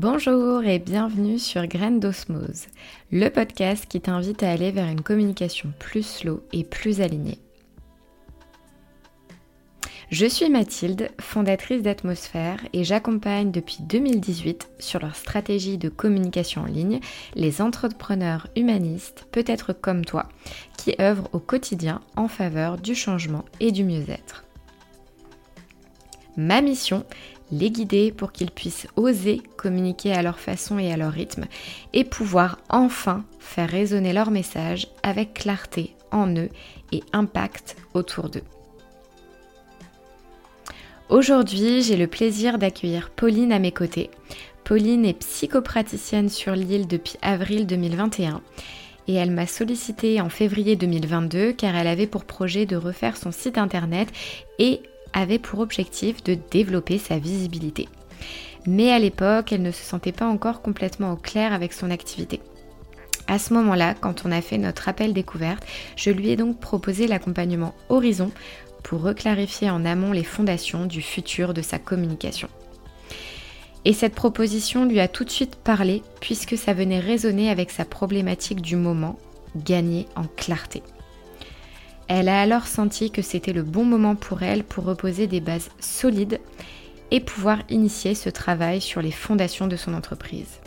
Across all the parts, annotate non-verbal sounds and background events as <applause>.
Bonjour et bienvenue sur Graines d'Osmose, le podcast qui t'invite à aller vers une communication plus slow et plus alignée. Je suis Mathilde, fondatrice d'Atmosphère et j'accompagne depuis 2018 sur leur stratégie de communication en ligne les entrepreneurs humanistes, peut-être comme toi, qui œuvrent au quotidien en faveur du changement et du mieux-être. Ma mission les guider pour qu'ils puissent oser communiquer à leur façon et à leur rythme et pouvoir enfin faire résonner leur message avec clarté en eux et impact autour d'eux. Aujourd'hui, j'ai le plaisir d'accueillir Pauline à mes côtés. Pauline est psychopraticienne sur l'île depuis avril 2021 et elle m'a sollicité en février 2022 car elle avait pour projet de refaire son site internet et avait pour objectif de développer sa visibilité. Mais à l'époque, elle ne se sentait pas encore complètement au clair avec son activité. À ce moment-là, quand on a fait notre appel découverte, je lui ai donc proposé l'accompagnement Horizon pour reclarifier en amont les fondations du futur de sa communication. Et cette proposition lui a tout de suite parlé puisque ça venait résonner avec sa problématique du moment, gagner en clarté. Elle a alors senti que c'était le bon moment pour elle pour reposer des bases solides et pouvoir initier ce travail sur les fondations de son entreprise.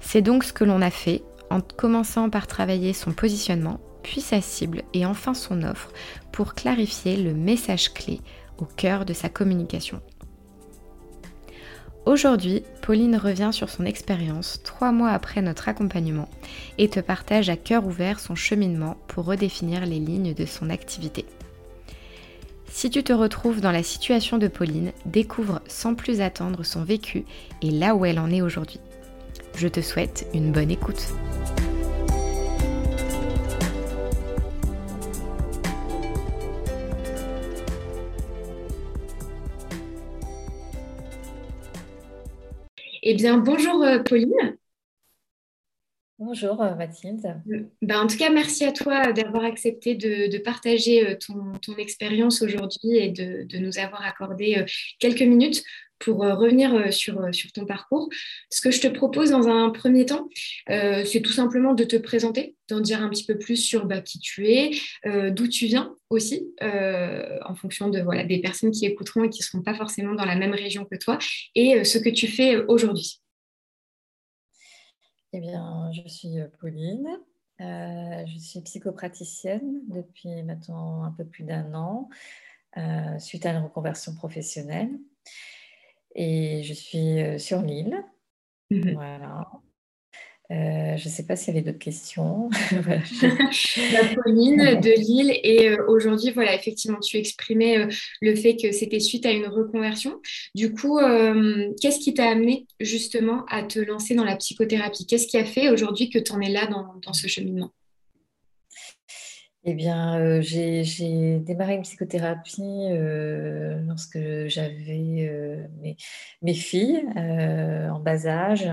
C'est donc ce que l'on a fait en commençant par travailler son positionnement, puis sa cible et enfin son offre pour clarifier le message clé au cœur de sa communication. Aujourd'hui, Pauline revient sur son expérience trois mois après notre accompagnement et te partage à cœur ouvert son cheminement pour redéfinir les lignes de son activité. Si tu te retrouves dans la situation de Pauline, découvre sans plus attendre son vécu et là où elle en est aujourd'hui. Je te souhaite une bonne écoute. Eh bien, bonjour euh, Pauline. Bonjour euh, Mathilde. Ben, en tout cas, merci à toi d'avoir accepté de, partager euh, ton, expérience aujourd'hui et de, nous avoir accordé quelques minutes pour revenir sur, sur ton parcours. Ce que je te propose dans un premier temps, c'est tout simplement de te présenter, d'en dire un petit peu plus sur bah, qui tu es, d'où tu viens aussi, en fonction de, voilà, des personnes qui écouteront et qui ne seront pas forcément dans la même région que toi, et ce que tu fais aujourd'hui. Eh bien, je suis Pauline, je suis psychopraticienne depuis maintenant un peu plus d'un an, suite à une reconversion professionnelle. Et je suis euh, sur l'île. Mmh voilà. Euh, je ne sais pas s'il y avait d'autres questions. <laughs> <laughs> La Pauline de Lille. Et euh, aujourd'hui, voilà, effectivement, tu exprimais le fait que c'était suite à une reconversion. Du coup, qu'est-ce qui t'a amené justement à te lancer dans la psychothérapie? Qu'est-ce qui a fait aujourd'hui que tu en es là dans ce cheminement? Eh bien, euh, j'ai démarré une psychothérapie euh, lorsque j'avais euh, mes, filles en bas âge.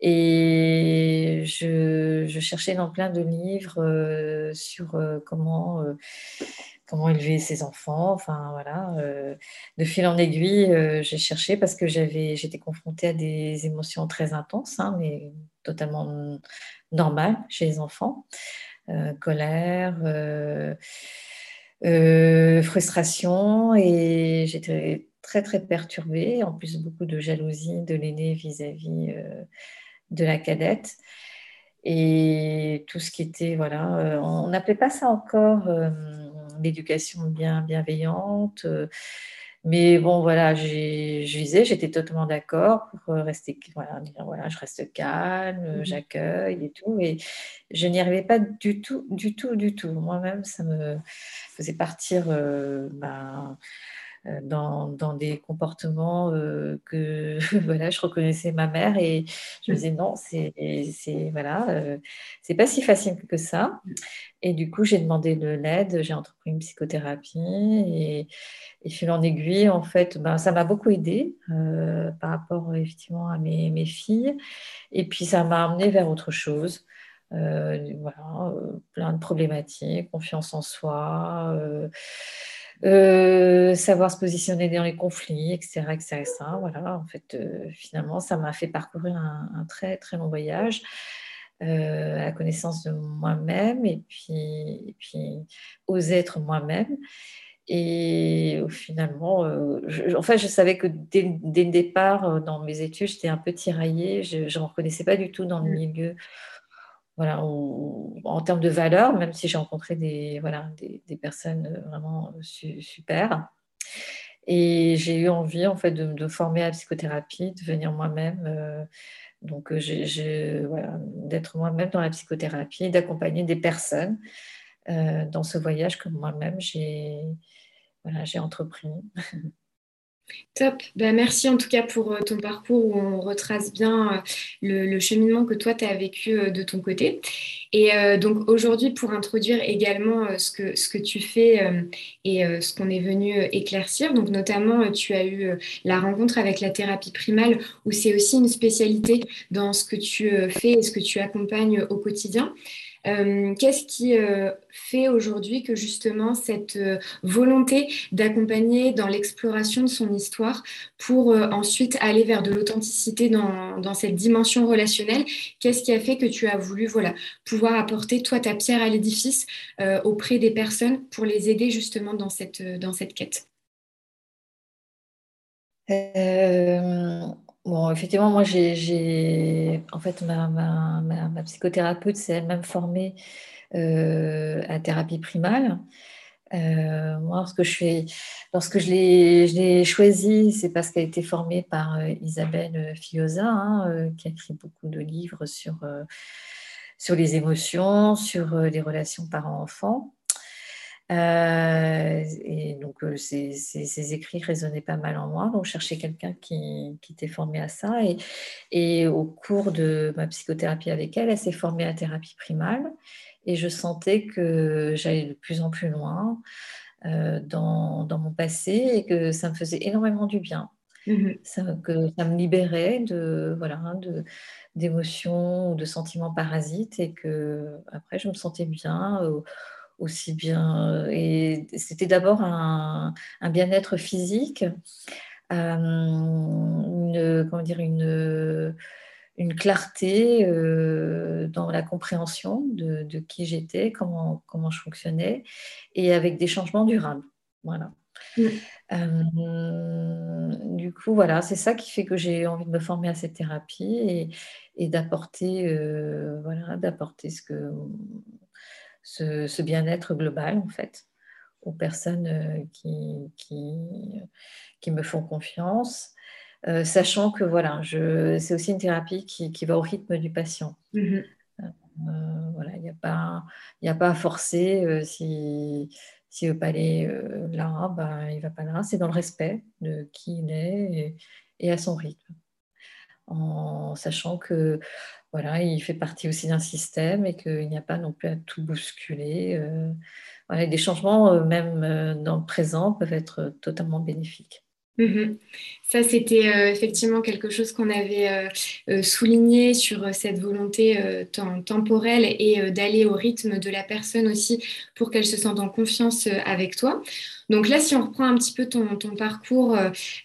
Et je, cherchais dans plein de livres sur comment, comment élever ses enfants. Enfin, voilà. de fil en aiguille, j'ai cherché parce que j'étais confrontée à des émotions très intenses, hein, mais totalement normales chez les enfants. Euh, colère, euh, euh, frustration et j'étais très très perturbée, en plus beaucoup de jalousie de l'aîné vis-à-vis de la cadette et tout ce qui était voilà on n'appelait pas ça encore l'éducation bien bienveillante mais bon, voilà, je disais, j'étais totalement d'accord pour euh, rester, voilà, voilà, je reste calme, mmh j'accueille et tout. Et je n'y arrivais pas du tout, du tout, du tout. Moi-même, ça me faisait partir euh, ben, euh, dans, dans, des comportements que <laughs> voilà, je reconnaissais ma mère et je me disais non, c'est voilà, c'est pas si facile que ça. Et du coup, j'ai demandé de l'aide, j'ai entrepris une psychothérapie et, et fil en aiguille, en fait, ben, ça m'a beaucoup aidé euh, par rapport effectivement à mes, filles. Et puis, ça m'a amené vers autre chose. Euh, voilà, euh, plein de problématiques, confiance en soi, savoir se positionner dans les conflits, etc. etc., Voilà, en fait, finalement, ça m'a fait parcourir un, très, très long voyage à la connaissance de moi-même et puis, et puis oser être moi-même. Et finalement, je, en fait, je savais que dès, le départ, dans mes études, j'étais un peu tiraillée. Je ne me reconnaissais pas du tout dans le mmh. milieu voilà, en termes de valeur, même si j'ai rencontré des, voilà, des, personnes euh, vraiment super. Et j'ai eu envie en fait de me former à la psychothérapie, de venir moi-même. Euh, euh, voilà, d'être moi-même dans la psychothérapie, d'accompagner des personnes dans ce voyage que moi-même j'ai voilà, entrepris. <laughs> Top. Ben, merci en tout cas pour euh, ton parcours où on retrace bien euh, le, cheminement que toi, tu as vécu euh, de ton côté. Et donc aujourd'hui, pour introduire également ce, que, ce que tu fais et ce qu'on est venu éclaircir, donc notamment, tu as eu la rencontre avec la thérapie primale où c'est aussi une spécialité dans ce que tu fais et ce que tu accompagnes au quotidien. Euh, qu'est-ce qui euh, fait aujourd'hui que justement cette euh, volonté d'accompagner dans l'exploration de son histoire pour ensuite aller vers de l'authenticité dans, dans, cette dimension relationnelle, qu'est-ce qui a fait que tu as voulu voilà, pouvoir apporter toi ta pierre à l'édifice auprès des personnes pour les aider justement dans cette, dans cette quête? Bon, effectivement, moi, j'ai, en fait, ma, psychothérapeute s'est elle-même formée euh, à thérapie primale. Euh, moi, lorsque je, lorsque je l'ai choisie, c'est parce qu'elle a été formée par euh, Isabelle Fioza, hein, qui a écrit beaucoup de livres sur, sur les émotions, sur les relations parents-enfants. Euh, et donc, euh, ces, écrits résonnaient pas mal en moi. Donc, je cherchais quelqu'un qui, qui, était formé à ça. Et, et, au cours de ma psychothérapie avec elle, elle s'est formée à thérapie primale. Et je sentais que j'allais de plus en plus loin euh, dans, dans, mon passé et que ça me faisait énormément du bien. Mmh ça, que ça me libérait de voilà de d'émotions ou de sentiments parasites et que après je me sentais bien aussi bien. Euh, et c'était d'abord un, bien-être physique, euh, une, comment dire, une, une clarté euh, dans la compréhension de, qui j'étais, comment, comment je fonctionnais, et avec des changements durables. Voilà. Mmh. du coup, voilà, c'est ça qui fait que j'ai envie de me former à cette thérapie et, et d'apporter, voilà, d'apporter ce que ce, bien-être global, en fait, aux personnes euh, qui, qui, me font confiance. Euh, sachant que voilà, c'est aussi une thérapie qui, va au rythme du patient. Mm-hmm. Euh, voilà, il n'y a, pas, a pas à forcer si s'il ne veut pas aller là, ben, il ne va pas là. C'est dans le respect de qui il est et à son rythme. En sachant que voilà, il fait partie aussi d'un système et qu'il n'y a pas non plus à tout bousculer. Euh, voilà, des changements, euh, même euh, dans le présent, peuvent être totalement bénéfiques. Mhm. Ça, c'était effectivement quelque chose qu'on avait souligné sur cette volonté temporelle et d'aller au rythme de la personne aussi pour qu'elle se sente en confiance avec toi. Donc là, si on reprend un petit peu ton, ton parcours,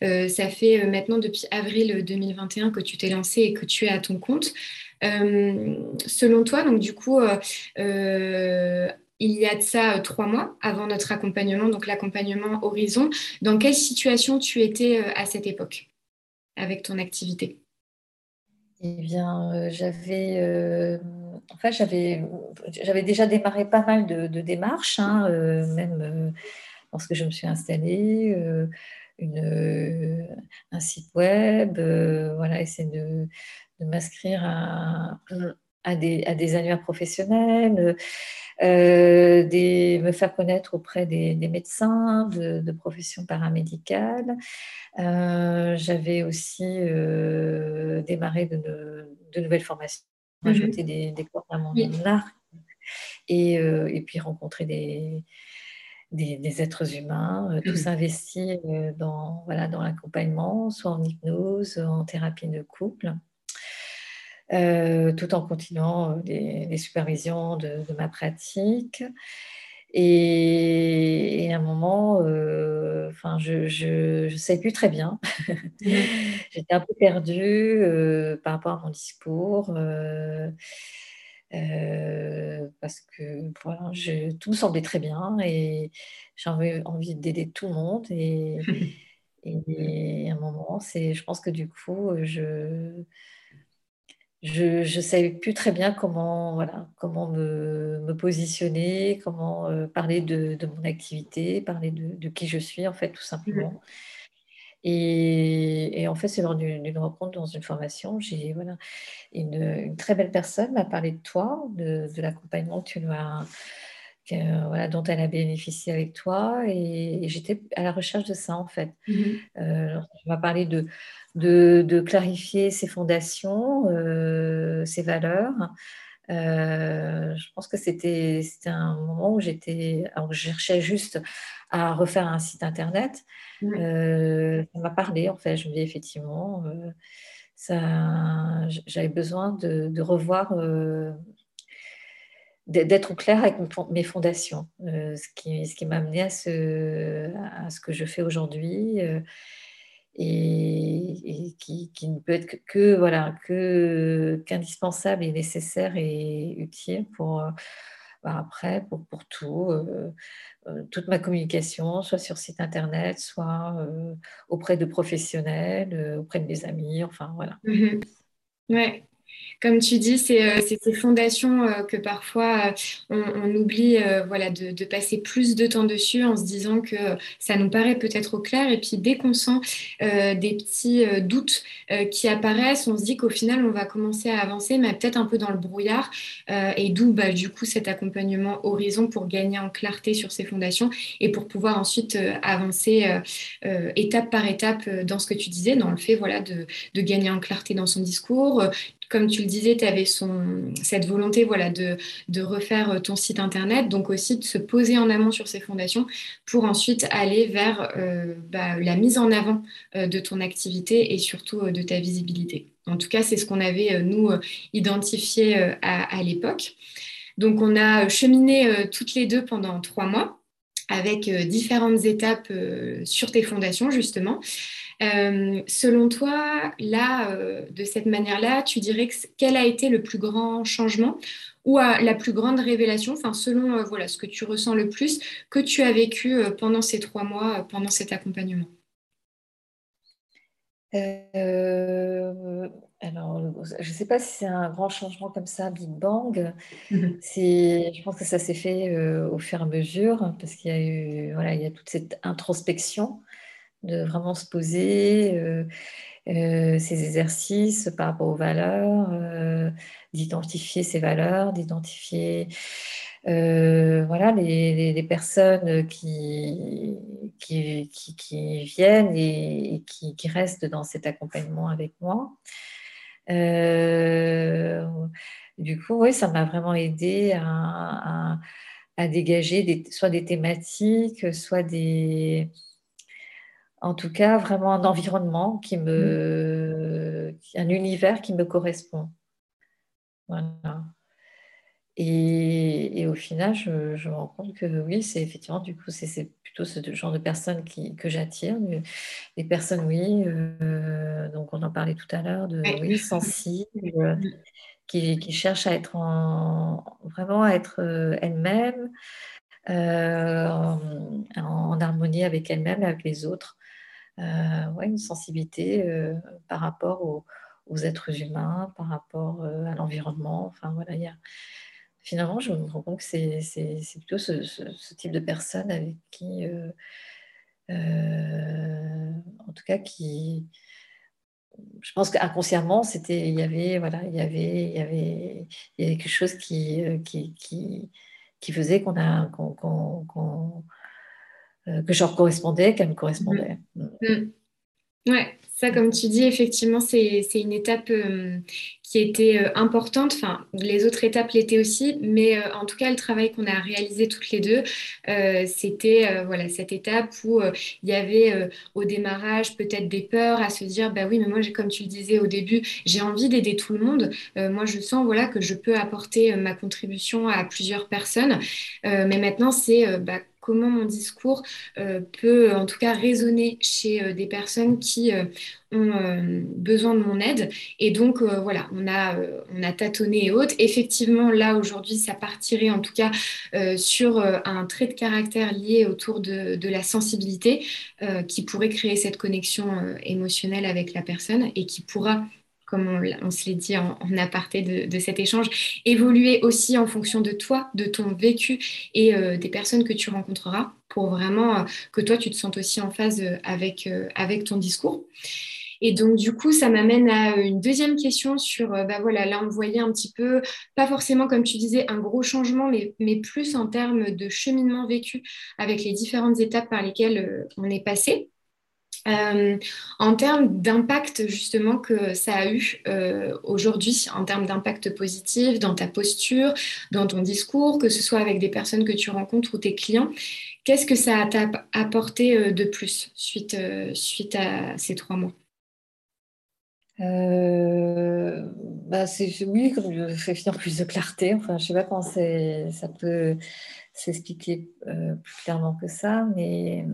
ça fait maintenant depuis avril 2021 que tu t'es lancé et que tu es à ton compte. Euh, selon toi, donc du coup, euh, euh, il y a de ça trois mois avant notre accompagnement, donc l'accompagnement Horizon. Dans quelle situation tu étais à cette époque avec ton activité? Eh bien, j'avais, j'avais, j'avais déjà démarré pas mal de, démarches, hein, même lorsque je me suis installée. Une, un site web, voilà, essayer de, de m'inscrire à, à, des, à, des, annuaires professionnels, euh, des, me faire connaître auprès des, médecins de, de profession paramédicale. Euh, j'avais aussi euh, démarré de, de, nouvelles formations, mmh ajouté des, des cours à mon arc et, et puis rencontrer des, des, êtres humains, tout mmh s'investir dans, voilà, dans l'accompagnement, soit en hypnose, en thérapie de couple. Euh, tout en continuant euh, les, supervisions de, ma pratique. Et, à un moment, enfin, je ne savais plus très bien. Mmh. <laughs> J'étais un peu perdue par rapport à mon discours. Parce que voilà, tout me semblait très bien et j'avais envie d'aider tout le monde. Et, à un moment, je pense que du coup, je je ne savais plus très bien comment, voilà, comment me, positionner, comment euh, parler de, mon activité, parler de, qui je suis, en fait, tout simplement. Et, en fait, c'est lors d'une rencontre dans une formation, j'ai voilà, une, très belle personne m'a parlé de toi, de, l'accompagnement que tu as, voilà, dont elle a bénéficié avec toi. Et, j'étais à la recherche de ça, en fait. Euh, tu m'as parlé de, de, clarifier ses fondations, euh, ses valeurs. Euh, je pense que c'était un moment où j'étais, alors je cherchais juste à refaire un site internet. Euh, ça m'a parlé en fait. Je me dis effectivement, ça, j'avais besoin de, revoir, d'être au clair avec mes fondations, ce qui, ce qui m'a amené à ce, à ce que je fais aujourd'hui et, qui, ne peut être que, voilà que qu'indispensable et nécessaire et utile pour euh, bah, après pour, pour tout euh, euh, toute ma communication soit sur site internet soit auprès de professionnels auprès de mes amis enfin voilà. Mmh ouais comme tu dis, c'est euh, ces fondations euh, que parfois euh, on, oublie voilà, de, passer plus de temps dessus en se disant que ça nous paraît peut-être au clair. Et puis dès qu'on sent des petits doutes qui apparaissent, on se dit qu'au final, on va commencer à avancer, mais peut-être un peu dans le brouillard. et d'où bah, du coup cet accompagnement horizon pour gagner en clarté sur ces fondations et pour pouvoir ensuite avancer étape par étape dans ce que tu disais, dans le fait voilà, de, de gagner en clarté dans son discours, comme tu le disais, tu avais cette volonté voilà, de, refaire euh, ton site internet, donc aussi de se poser en amont sur ces fondations pour ensuite aller vers euh, bah, la mise en avant euh, de ton activité et surtout de ta visibilité. En tout cas, c'est ce qu'on avait, nous, identifié à l'époque. Donc, on a cheminé toutes les deux pendant trois mois avec différentes étapes sur tes fondations, justement. Euh, selon toi, là, euh, de cette manière-là, tu dirais que quel a été le plus grand changement ou la plus grande révélation, enfin selon euh, voilà ce que tu ressens le plus, que tu as vécu pendant ces trois mois, pendant cet accompagnement? Alors, je ne sais pas si c'est un grand changement comme ça, Big Bang. Mhm. Je pense que ça s'est fait au fur et à mesure, parce qu'il y a eu, voilà, il y a toute cette introspection de vraiment se poser euh, euh, ces exercices par rapport aux valeurs, euh, d'identifier ces valeurs, d'identifier voilà, les, personnes qui, qui, qui, viennent et, qui, restent dans cet accompagnement avec moi. du coup, oui, ça m'a vraiment aidé à, à, dégager soit des thématiques, soit des, en tout cas vraiment un environnement qui me, mmh. un univers qui me correspond. Voilà. Et, au final, je, me rends compte que oui, c'est effectivement, du coup, c'est plutôt ce genre de personnes qui, que j'attire. Des personnes, oui, euh, donc on en parlait tout à l'heure, de oui, sensibles, mmh. qui, qui, cherchent à être en, vraiment à être euh, elles-mêmes, euh, en, harmonie avec elles-mêmes et avec les autres. Euh, ouais, une sensibilité euh, par rapport aux, êtres humains, par rapport euh, à l'environnement. Enfin, voilà. Finalement, je me rends compte que c'est plutôt ce, type de personne avec qui, en tout cas, qui, je pense qu'inconsciemment, c'était, il y avait, voilà, il y avait, il y avait, quelque chose qui, qui, faisait qu'on a, que je correspondais, qu'elle me correspondait. Mm. Mm. Ouais, ça, comme tu dis, effectivement, c'est une étape euh, qui était euh, importante. Enfin, les autres étapes l'étaient aussi, mais euh, en tout cas, le travail qu'on a réalisé toutes les deux, c'était voilà cette étape où il y avait au démarrage peut-être des peurs à se dire, bah oui, mais moi, comme tu le disais au début, j'ai envie d'aider tout le monde. moi, je sens voilà que je peux apporter ma contribution à plusieurs personnes, mais maintenant, c'est bah, comment mon discours euh, peut en tout cas résonner chez euh, des personnes qui euh, ont besoin de mon aide. Et donc voilà, on a, on a tâtonné et autres. Effectivement, là aujourd'hui, ça partirait en tout cas sur un trait de caractère lié autour de la sensibilité qui pourrait créer cette connexion émotionnelle avec la personne et qui pourra comme on, se l'est dit en, aparté de, cet échange, évoluer aussi en fonction de toi, de ton vécu et euh, des personnes que tu rencontreras pour vraiment euh, que toi, tu te sentes aussi en phase euh, avec, ton discours. Et donc, du coup, ça m'amène à une deuxième question sur, bah voilà, là, on voyait un petit peu, pas forcément, comme tu disais, un gros changement, mais plus en termes de cheminement vécu avec les différentes étapes par lesquelles on est passé. Euh, en termes d'impact justement que ça a eu euh, aujourd'hui, en termes d'impact positif dans ta posture, dans ton discours, que ce soit avec des personnes que tu rencontres ou tes clients, qu'est-ce que ça t'a apporté euh, de plus suite, suite à ces trois mois? Bah c'est oui, comme je finir plus de clarté. Enfin, je sais pas comment ça peut s'expliquer plus clairement que ça, mais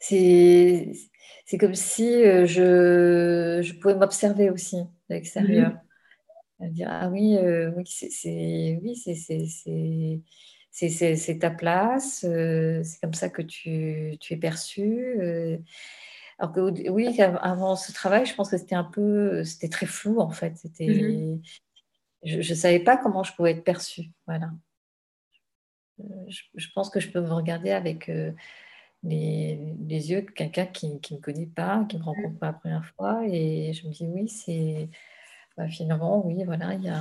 c'est c'est comme si euh, je, je pouvais m'observer aussi de l'extérieur. Mhm. Dire, ah oui, euh, oui c'est oui, c'est ta place, euh, c'est comme ça que tu, tu es perçu. alors que oui, avant ce travail, je pense que c'était un peu, c'était très flou en fait. C'était, mhm. je ne savais pas comment je pouvais être perçue. Voilà. Je, je, pense que je peux me regarder avec les, yeux de quelqu'un qui ne me connaît pas, qui ne me rencontre pas la première fois. Et je me dis, oui, c'est bah, finalement, oui, voilà, il y a,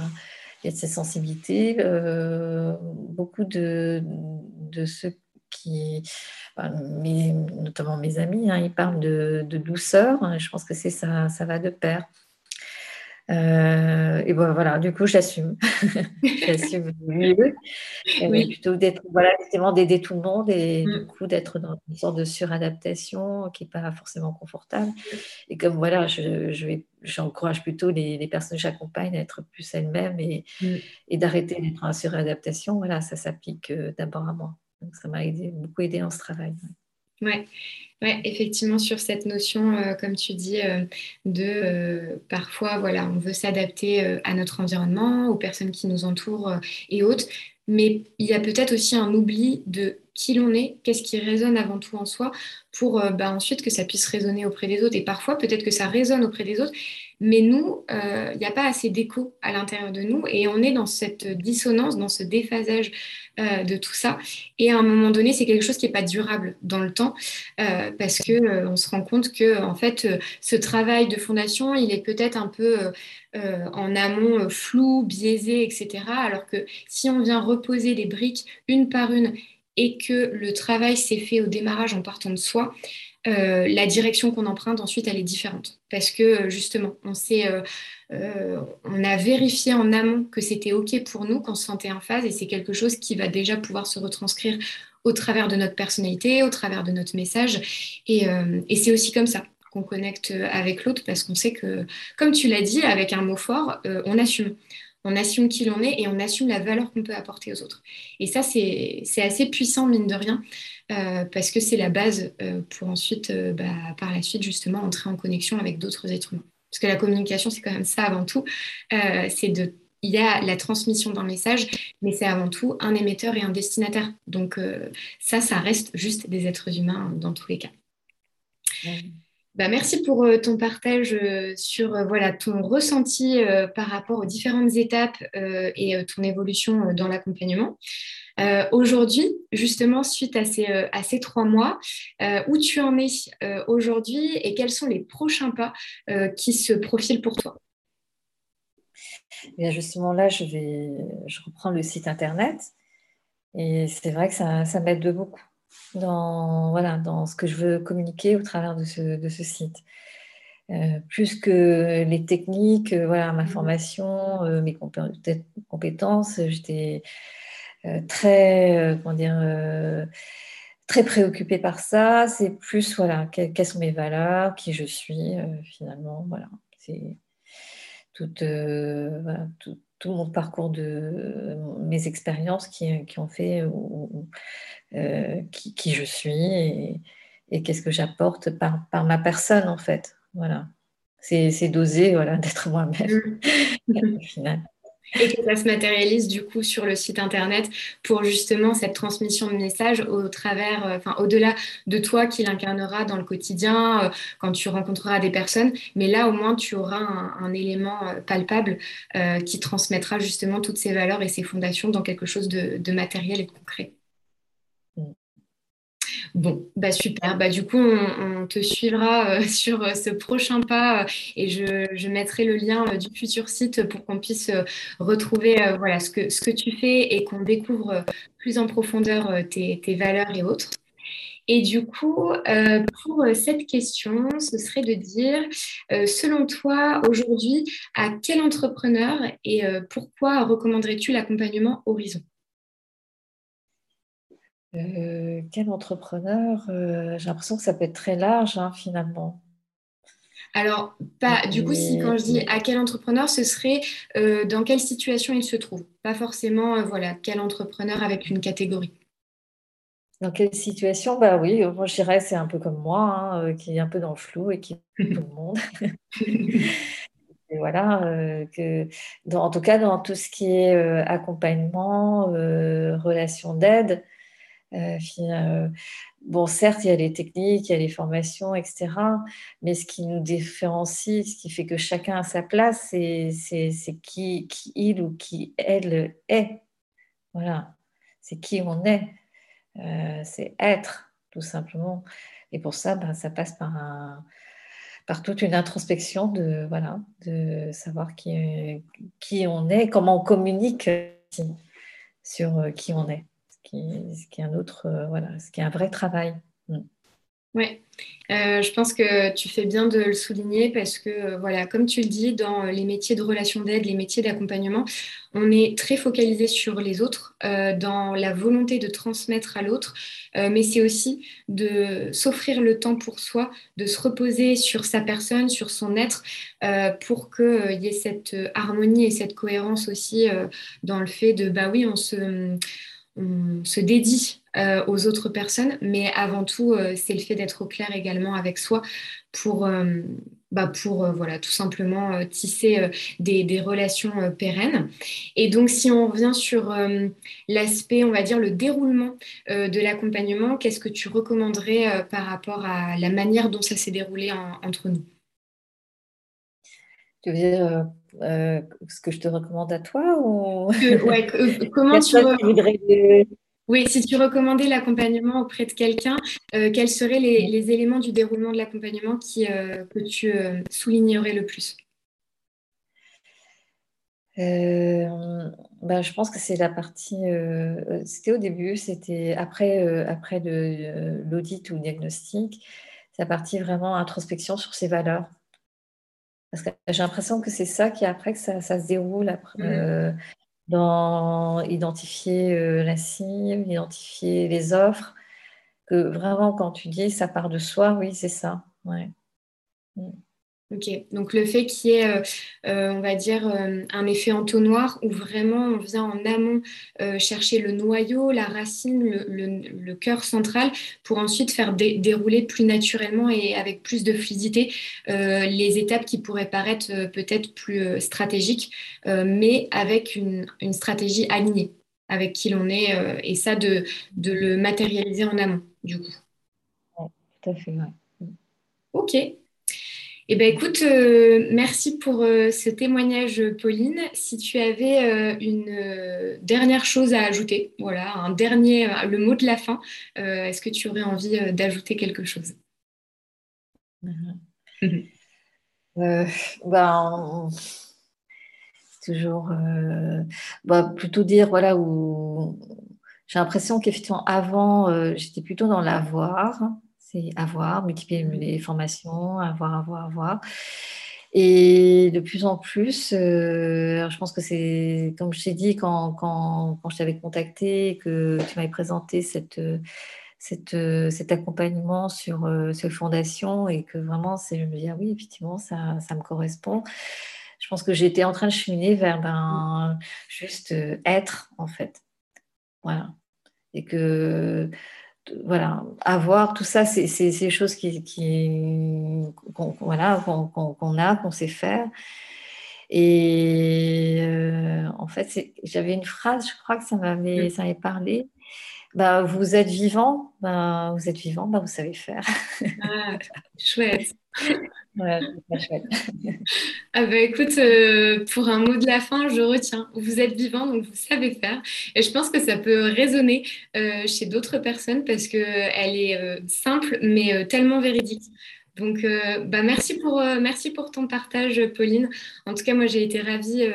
y a ces sensibilités. Euh, beaucoup de, de ceux qui, bah, notamment mes amis, hein, ils parlent de, de douceur. Hein, je pense que c'est ça, ça va de pair. Euh, et bon, voilà, du coup, j'assume. <laughs> j'assume mieux. Oui. Plutôt d'être, voilà, d'aider tout le monde et du mm. coup d'être dans une sorte de suradaptation qui n'est pas forcément confortable. Et comme voilà, je, je vais, j'encourage plutôt les, les, personnes que j'accompagne à être plus elles-mêmes et, mm. et d'arrêter d'être en suradaptation. Voilà, ça s'applique euh, d'abord à moi. Donc, ça m'a aidé, beaucoup aidé dans ce travail. Ouais. Ouais, effectivement, sur cette notion, euh, comme tu dis, euh, de euh, parfois, voilà, on veut s'adapter à notre environnement, aux personnes qui nous entourent et autres, mais il y a peut-être aussi un oubli de qui l'on est, qu'est-ce qui résonne avant tout en soi, pour bah, ensuite que ça puisse résonner auprès des autres. Et parfois, peut-être que ça résonne auprès des autres, mais nous, il n'y a pas assez d'écho à l'intérieur de nous, et on est dans cette dissonance, dans ce déphasage euh, de tout ça. Et à un moment donné, c'est quelque chose qui n'est pas durable dans le temps euh, parce que euh, on se rend compte que en fait, ce travail de fondation, il est peut-être un peu en amont flou, biaisé, etc. Alors que si on vient reposer les briques une par une et que le travail s'est fait au démarrage en partant de soi, euh, la direction qu'on emprunte ensuite, elle est différente. Parce que euh, justement, on, euh, on a vérifié en amont que c'était OK pour nous, qu'on se sentait en phase, et c'est quelque chose qui va déjà pouvoir se retranscrire au travers de notre personnalité, au travers de notre message. Et, et c'est aussi comme ça qu'on connecte avec l'autre, parce qu'on sait que, comme tu l'as dit, avec un mot fort, on assume on assume qui l'on est et on assume la valeur qu'on peut apporter aux autres. Et ça, c'est assez puissant, mine de rien, euh, parce que c'est la base euh, pour ensuite, euh, bah, par la suite, justement, entrer en connexion avec d'autres êtres humains. Parce que la communication, c'est quand même ça avant tout. de il y a la transmission d'un message, mais c'est avant tout un émetteur et un destinataire. Donc ça, ça reste juste des êtres humains dans tous les cas. Bah, merci pour euh, ton partage euh, sur euh, voilà, ton ressenti par rapport aux différentes étapes et ton évolution dans l'accompagnement. aujourd'hui, justement, suite à ces, à ces trois mois, où tu en es aujourd'hui et quels sont les prochains pas qui se profilent pour toi? Justement, là, je, vais, je reprends le site internet et c'est vrai que ça, ça m'aide beaucoup. Dans, voilà, dans ce que je veux communiquer au travers de ce, de ce site. Euh, plus que les techniques, euh, voilà, ma mmh. formation, euh, mes compétences, j'étais très, comment dire, très préoccupée par ça. C'est plus, voilà, quelles sont mes valeurs, qui je suis, finalement, voilà. C'est tout, voilà, tout, tout, mon parcours de mes expériences qui, qui ont fait qui, qui, je suis et, et qu'est-ce que j'apporte par, par ma personne, en fait. Voilà. C'est d'oser voilà, <laughs> d'être moi-même mm. au final. Et que ça se matérialise du coup sur le site internet pour justement cette transmission de messages au travers, euh, enfin au-delà de toi qui l'incarnera dans le quotidien euh, quand tu rencontreras des personnes, mais là au moins tu auras un, élément euh, palpable qui transmettra justement toutes ces valeurs et ces fondations dans quelque chose de matériel et concret. Bon, bah super. Bah du coup, on, te suivra euh, <laughs> sur euh, ce prochain pas euh, et je, mettrai le lien du futur site pour qu'on puisse retrouver voilà ce que, ce que tu fais et qu'on découvre plus en profondeur tes, valeurs et autres. Et du coup, pour cette question, ce serait de dire, selon toi, aujourd'hui, à quel entrepreneur et pourquoi recommanderais-tu l'accompagnement Horizon? Euh, quel entrepreneur euh, J'ai l'impression que ça peut être très large hein, finalement. Alors, pas, du coup, si quand je dis à quel entrepreneur, ce serait euh, dans quelle situation il se trouve. Pas forcément, voilà, quel entrepreneur avec une catégorie. Dans quelle situation? Bah oui, moi je dirais c'est un peu comme moi, hein, qui est un peu dans le flou et qui <laughs> tout le monde. et voilà, que en tout cas dans tout ce qui est accompagnement, relation d'aide, euh, euh, bon, certes, il y a les techniques, il y a les formations, etc. Mais ce qui nous différencie, ce qui fait que chacun a sa place, c'est qui, qui, il ou qui elle est. Voilà, c'est qui on est. Euh, c'est être, tout simplement. Et pour ça, ben, ça passe par, par toute une introspection de, voilà, de savoir qui, qui on est, comment on communique sur qui on est ce qui est un autre, euh, voilà, ce qui est un vrai travail. Mm. Oui, euh, je pense que tu fais bien de le souligner parce que, euh, voilà, comme tu le dis, dans les métiers de relation d'aide, les métiers d'accompagnement, on est très focalisé sur les autres, dans la volonté de transmettre à l'autre, mais c'est aussi de s'offrir le temps pour soi, de se reposer sur sa personne, sur son être, pour qu'il y ait cette harmonie et cette cohérence aussi dans le fait de, bah oui, on se on se dédie euh, aux autres personnes, mais avant tout, euh, c'est le fait d'être au clair également avec soi pour, euh, bah voilà, tout simplement tisser des, relations pérennes. Et donc, si on revient sur l'aspect, on va dire, le déroulement de l'accompagnement, qu'est-ce que tu recommanderais par rapport à la manière dont ça s'est déroulé entre nous? Tu veux dire euh, ce que je te recommande à toi ou... <laughs> comment tu Oui, si tu recommandais l'accompagnement auprès de quelqu'un, euh, quels seraient les, éléments du déroulement de l'accompagnement qui, euh, que tu soulignerais le plus? Ben, je pense que c'est la partie. c'était au début, c'était après, après l'audit ou le diagnostic, c'est la partie vraiment introspection sur ses valeurs. Parce que j'ai l'impression que c'est ça qui, après, que ça, se déroule après, mm. euh, dans identifier euh, la cible, identifier les offres. Que vraiment, quand tu dis ça part de soi, oui, c'est ça. Ouais. Mm. Ok, donc le fait qu'il y ait, euh, euh, on va dire, euh, un effet entonnoir où vraiment on vient en amont chercher le noyau, la racine, le, cœur central pour ensuite faire dérouler plus naturellement et avec plus de fluidité les étapes qui pourraient paraître peut-être plus stratégiques, mais avec une, une, stratégie alignée avec qui l'on est et ça de, de, le matérialiser en amont du coup. tout à fait, ouais. Ok, eh bien, écoute, euh, merci pour euh, ce témoignage, Pauline. Si tu avais euh, une dernière chose à ajouter, voilà, un dernier, le mot de la fin, est-ce que tu aurais envie d'ajouter quelque chose? Mm-hmm. ben, toujours, bah, plutôt dire, voilà, où j'ai l'impression qu'effectivement, avant, j'étais plutôt dans l'avoir. C'est avoir, multiplier les formations, avoir, avoir, avoir. Et de plus en plus, euh, je pense que c'est, comme je t'ai dit, quand, quand, quand je t'avais contacté, que tu m'avais présenté cette, cette, cet accompagnement sur euh, cette fondation et que vraiment, je me dis, ah oui, effectivement, ça, ça me correspond. Je pense que j'étais en train de cheminer vers ben, juste euh, être, en fait. Voilà. Et que voilà, avoir tout ça, c'est des choses qui, qu'on voilà, qu'on a, qu'on sait faire. Et euh, en fait, j'avais une phrase, je crois que ça m'avait mmh. parlé. Bah, vous êtes vivant, bah, vous êtes vivant, bah, vous savez faire. Ah, chouette. <laughs> <laughs> ah bah écoute, euh, pour un mot de la fin, je retiens. Vous êtes vivant, donc vous savez faire. Et je pense que ça peut résonner euh, chez d'autres personnes parce qu'elle est euh, simple, mais tellement véridique. Donc, bah merci, pour, merci pour ton partage, Pauline. En tout cas, moi, j'ai été ravie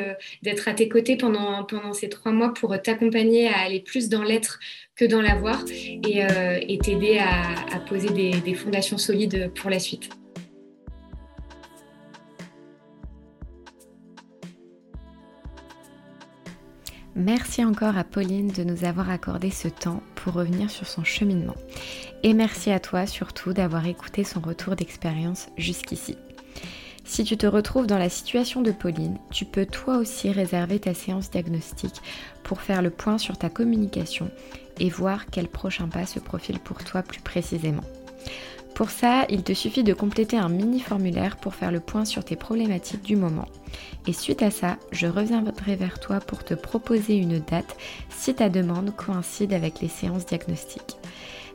d'être à tes côtés pendant, pendant ces trois mois pour t'accompagner à aller plus dans l'être que dans l'avoir et, t'aider à, poser des fondations solides pour la suite. Merci encore à Pauline de nous avoir accordé ce temps pour revenir sur son cheminement. Et merci à toi surtout d'avoir écouté son retour d'expérience jusqu'ici. Si tu te retrouves dans la situation de Pauline, tu peux toi aussi réserver ta séance diagnostique pour faire le point sur ta communication et voir quel prochain pas se profile pour toi plus précisément. Pour ça, il te suffit de compléter un mini formulaire pour faire le point sur tes problématiques du moment. Et suite à ça, je reviendrai vers toi pour te proposer une date si ta demande coïncide avec les séances diagnostiques.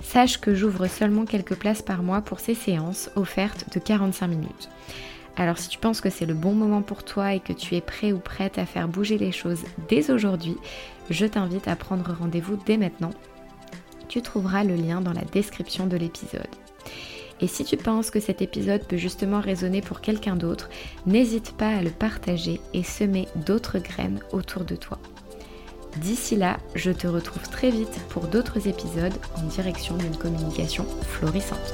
Sache que j'ouvre seulement quelques places par mois pour ces séances offertes de 45 minutes. Alors si tu penses que c'est le bon moment pour toi et que tu es prêt ou prête à faire bouger les choses dès aujourd'hui, je t'invite à prendre rendez-vous dès maintenant. Tu trouveras le lien dans la description de l'épisode. Et si tu penses que cet épisode peut justement résonner pour quelqu'un d'autre, n'hésite pas à le partager et semer d'autres graines autour de toi. D'ici là, je te retrouve très vite pour d'autres épisodes en direction d'une communication florissante.